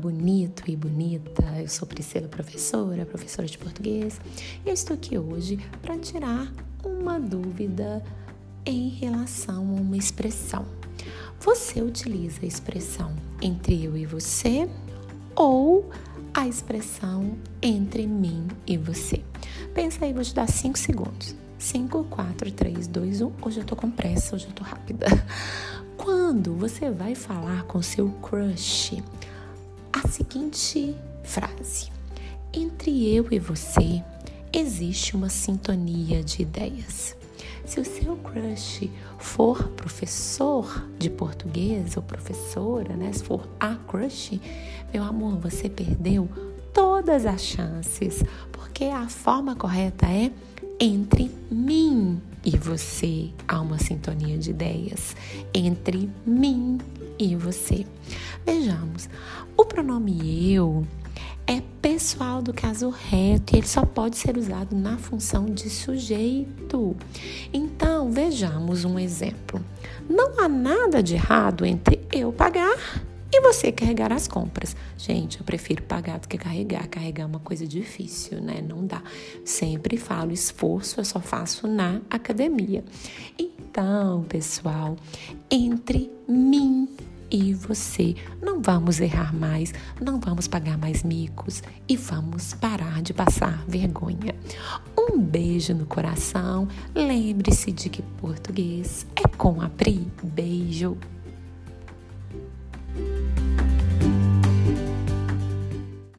bonito e bonita! Eu sou Priscila, professora, professora de português, e eu estou aqui hoje para tirar uma dúvida em relação a uma expressão. Você utiliza a expressão entre eu e você ou a expressão entre mim e você? Pensa aí, vou te dar 5 segundos. 5, 4, 3, 2, 1. Hoje eu tô com pressa, hoje eu tô rápida. Quando você vai falar com seu crush, a seguinte frase: Entre eu e você existe uma sintonia de ideias. Se o seu crush for professor de português ou professora, né? Se for a crush, meu amor, você perdeu todas as chances, porque a forma correta é entre mim e você há uma sintonia de ideias entre mim e você. Vejamos, o pronome eu é pessoal do caso reto e ele só pode ser usado na função de sujeito. Então, vejamos um exemplo. Não há nada de errado entre eu pagar e você carregar as compras. Gente, eu prefiro pagar do que carregar. Carregar é uma coisa difícil, né? Não dá. Sempre falo esforço, eu só faço na academia. Então, pessoal, entre mim e você. Não vamos errar mais, não vamos pagar mais micos e vamos parar de passar vergonha. Um beijo no coração. Lembre-se de que português é com a Pri. Beijo.